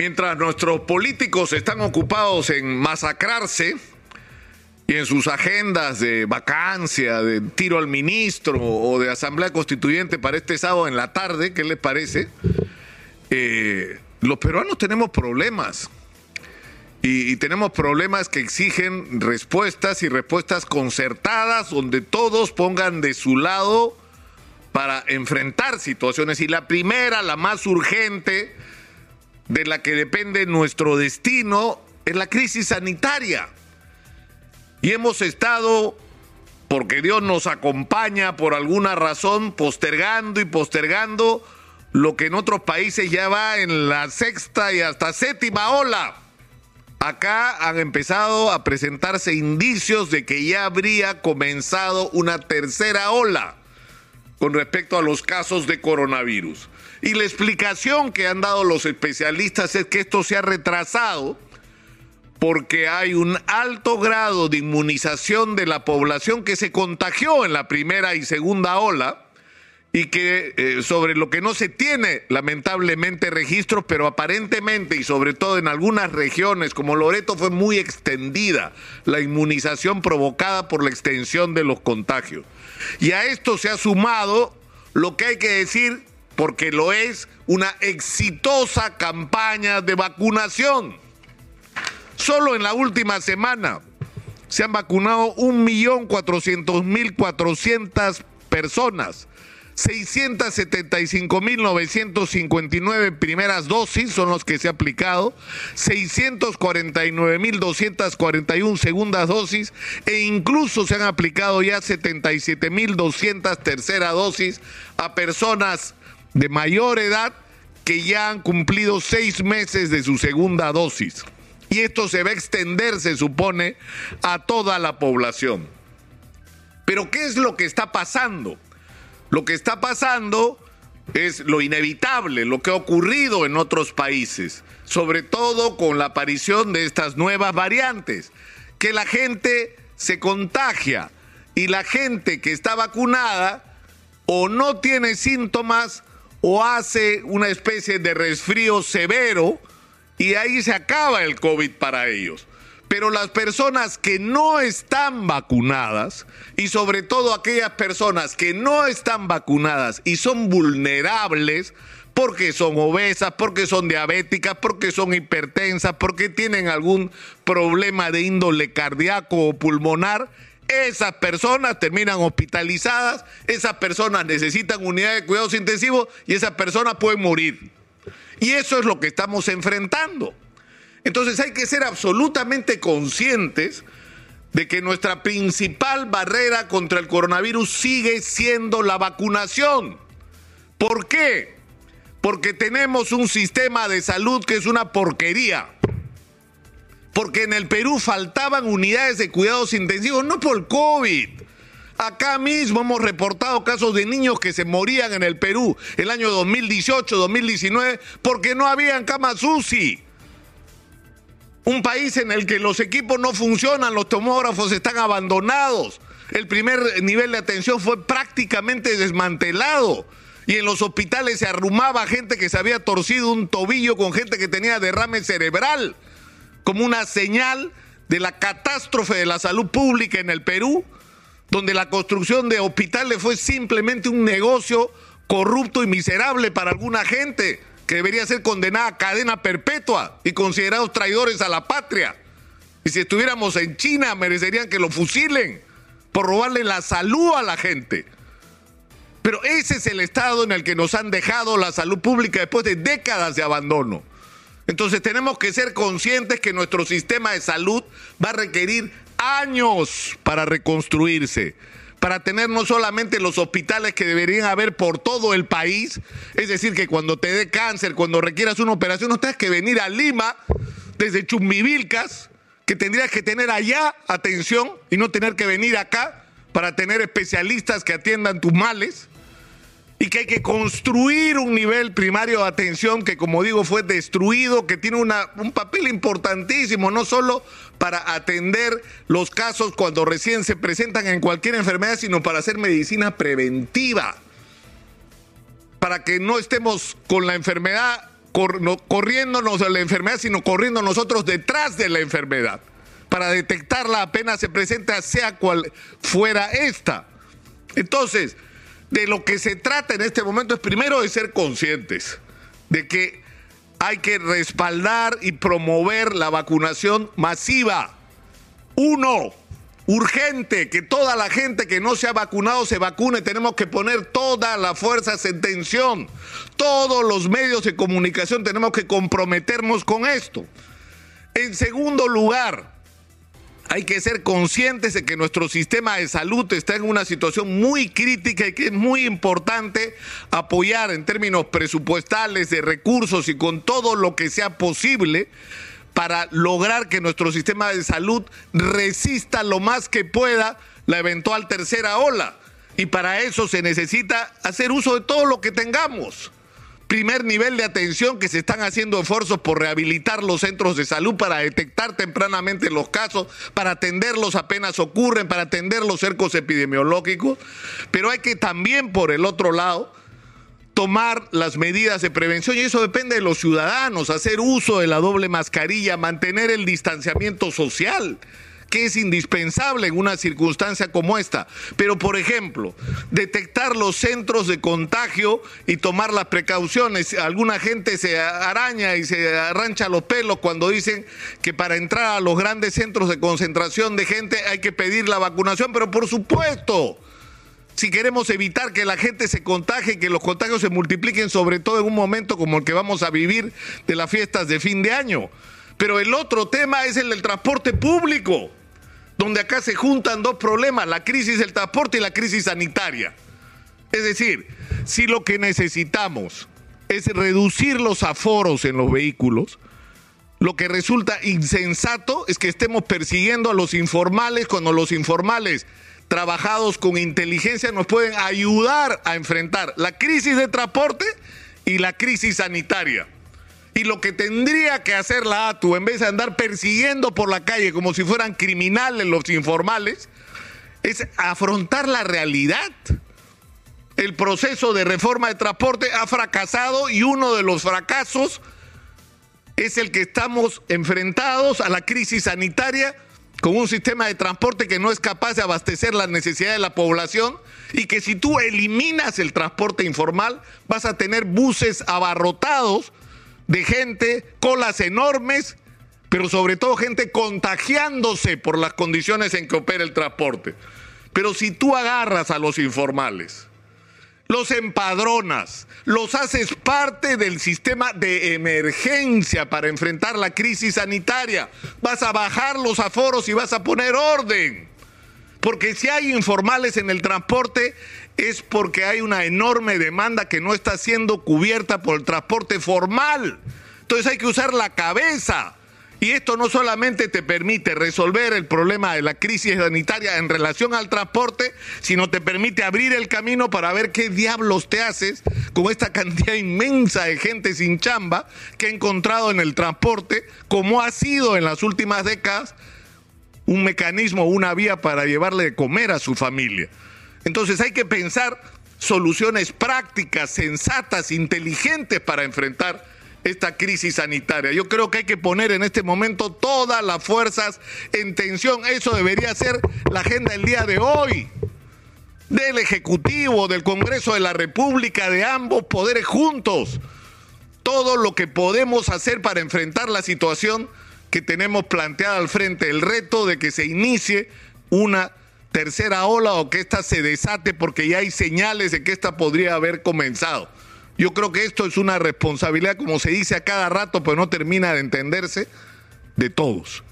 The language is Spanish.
Mientras nuestros políticos están ocupados en masacrarse y en sus agendas de vacancia, de tiro al ministro o de asamblea constituyente para este sábado en la tarde, ¿qué les parece? Eh, los peruanos tenemos problemas. Y, y, tenemos problemas que exigen respuestas y respuestas concertadas donde todos pongan de su lado para enfrentar situaciones. Y la primera, la más urgente, de la que depende nuestro destino es la crisis sanitaria. Y hemos estado, porque Dios nos acompaña por alguna razón, postergando y postergando lo que en otros países ya va en la sexta y hasta séptima ola. Acá han empezado a presentarse indicios de que ya habría comenzado una tercera ola con respecto a los casos de coronavirus. Y la explicación que han dado los especialistas es que esto se ha retrasado porque hay un alto grado de inmunización de la población que se contagió en la primera y segunda ola y que eh, sobre lo que no se tiene lamentablemente registros, pero aparentemente y sobre todo en algunas regiones como Loreto fue muy extendida la inmunización provocada por la extensión de los contagios. Y a esto se ha sumado lo que hay que decir porque lo es una exitosa campaña de vacunación. Solo en la última semana se han vacunado 1.400.400 personas. 675.959 primeras dosis son los que se ha aplicado, 649.241 segundas dosis e incluso se han aplicado ya 77.200 tercera dosis a personas de mayor edad que ya han cumplido seis meses de su segunda dosis. Y esto se va a extender, se supone, a toda la población. Pero ¿qué es lo que está pasando? Lo que está pasando es lo inevitable, lo que ha ocurrido en otros países, sobre todo con la aparición de estas nuevas variantes, que la gente se contagia y la gente que está vacunada o no tiene síntomas o hace una especie de resfrío severo y ahí se acaba el COVID para ellos. Pero las personas que no están vacunadas y sobre todo aquellas personas que no están vacunadas y son vulnerables porque son obesas, porque son diabéticas, porque son hipertensas, porque tienen algún problema de índole cardíaco o pulmonar, esas personas terminan hospitalizadas, esas personas necesitan unidades de cuidados intensivos y esas personas pueden morir. Y eso es lo que estamos enfrentando. Entonces hay que ser absolutamente conscientes de que nuestra principal barrera contra el coronavirus sigue siendo la vacunación. ¿Por qué? Porque tenemos un sistema de salud que es una porquería porque en el Perú faltaban unidades de cuidados intensivos, no por COVID. Acá mismo hemos reportado casos de niños que se morían en el Perú el año 2018, 2019, porque no habían camas UCI. Un país en el que los equipos no funcionan, los tomógrafos están abandonados. El primer nivel de atención fue prácticamente desmantelado. Y en los hospitales se arrumaba gente que se había torcido un tobillo con gente que tenía derrame cerebral como una señal de la catástrofe de la salud pública en el Perú, donde la construcción de hospitales fue simplemente un negocio corrupto y miserable para alguna gente que debería ser condenada a cadena perpetua y considerados traidores a la patria. Y si estuviéramos en China, merecerían que lo fusilen por robarle la salud a la gente. Pero ese es el estado en el que nos han dejado la salud pública después de décadas de abandono. Entonces tenemos que ser conscientes que nuestro sistema de salud va a requerir años para reconstruirse, para tener no solamente los hospitales que deberían haber por todo el país, es decir, que cuando te dé cáncer, cuando requieras una operación, no tengas que venir a Lima desde Chumbivilcas, que tendrías que tener allá atención y no tener que venir acá para tener especialistas que atiendan tus males y que hay que construir un nivel primario de atención que, como digo, fue destruido, que tiene una, un papel importantísimo, no solo para atender los casos cuando recién se presentan en cualquier enfermedad, sino para hacer medicina preventiva, para que no estemos con la enfermedad corriéndonos de la enfermedad, sino corriendo nosotros detrás de la enfermedad para detectarla apenas se presenta, sea cual fuera esta. Entonces, de lo que se trata en este momento es primero de ser conscientes de que hay que respaldar y promover la vacunación masiva. Uno, urgente, que toda la gente que no se ha vacunado se vacune. Tenemos que poner todas las fuerzas en tensión. Todos los medios de comunicación tenemos que comprometernos con esto. En segundo lugar, hay que ser conscientes de que nuestro sistema de salud está en una situación muy crítica y que es muy importante apoyar en términos presupuestales, de recursos y con todo lo que sea posible para lograr que nuestro sistema de salud resista lo más que pueda la eventual tercera ola. Y para eso se necesita hacer uso de todo lo que tengamos primer nivel de atención que se están haciendo esfuerzos por rehabilitar los centros de salud para detectar tempranamente los casos, para atenderlos apenas ocurren, para atender los cercos epidemiológicos, pero hay que también por el otro lado tomar las medidas de prevención y eso depende de los ciudadanos, hacer uso de la doble mascarilla, mantener el distanciamiento social que es indispensable en una circunstancia como esta. Pero, por ejemplo, detectar los centros de contagio y tomar las precauciones. Alguna gente se araña y se arrancha los pelos cuando dicen que para entrar a los grandes centros de concentración de gente hay que pedir la vacunación, pero por supuesto si queremos evitar que la gente se contagie, que los contagios se multipliquen, sobre todo en un momento como el que vamos a vivir de las fiestas de fin de año. Pero el otro tema es el del transporte público donde acá se juntan dos problemas, la crisis del transporte y la crisis sanitaria. Es decir, si lo que necesitamos es reducir los aforos en los vehículos, lo que resulta insensato es que estemos persiguiendo a los informales cuando los informales trabajados con inteligencia nos pueden ayudar a enfrentar la crisis de transporte y la crisis sanitaria. Y lo que tendría que hacer la ATU, en vez de andar persiguiendo por la calle como si fueran criminales los informales, es afrontar la realidad. El proceso de reforma de transporte ha fracasado y uno de los fracasos es el que estamos enfrentados a la crisis sanitaria con un sistema de transporte que no es capaz de abastecer las necesidades de la población y que si tú eliminas el transporte informal vas a tener buses abarrotados de gente, colas enormes, pero sobre todo gente contagiándose por las condiciones en que opera el transporte. Pero si tú agarras a los informales, los empadronas, los haces parte del sistema de emergencia para enfrentar la crisis sanitaria, vas a bajar los aforos y vas a poner orden. Porque si hay informales en el transporte es porque hay una enorme demanda que no está siendo cubierta por el transporte formal. Entonces hay que usar la cabeza. Y esto no solamente te permite resolver el problema de la crisis sanitaria en relación al transporte, sino te permite abrir el camino para ver qué diablos te haces con esta cantidad inmensa de gente sin chamba que ha encontrado en el transporte, como ha sido en las últimas décadas un mecanismo, una vía para llevarle de comer a su familia. Entonces hay que pensar soluciones prácticas, sensatas, inteligentes para enfrentar esta crisis sanitaria. Yo creo que hay que poner en este momento todas las fuerzas en tensión. Eso debería ser la agenda del día de hoy del Ejecutivo, del Congreso de la República, de ambos poderes juntos. Todo lo que podemos hacer para enfrentar la situación que tenemos planteada al frente, el reto de que se inicie una tercera ola o que ésta se desate porque ya hay señales de que esta podría haber comenzado. Yo creo que esto es una responsabilidad, como se dice a cada rato, pero no termina de entenderse, de todos.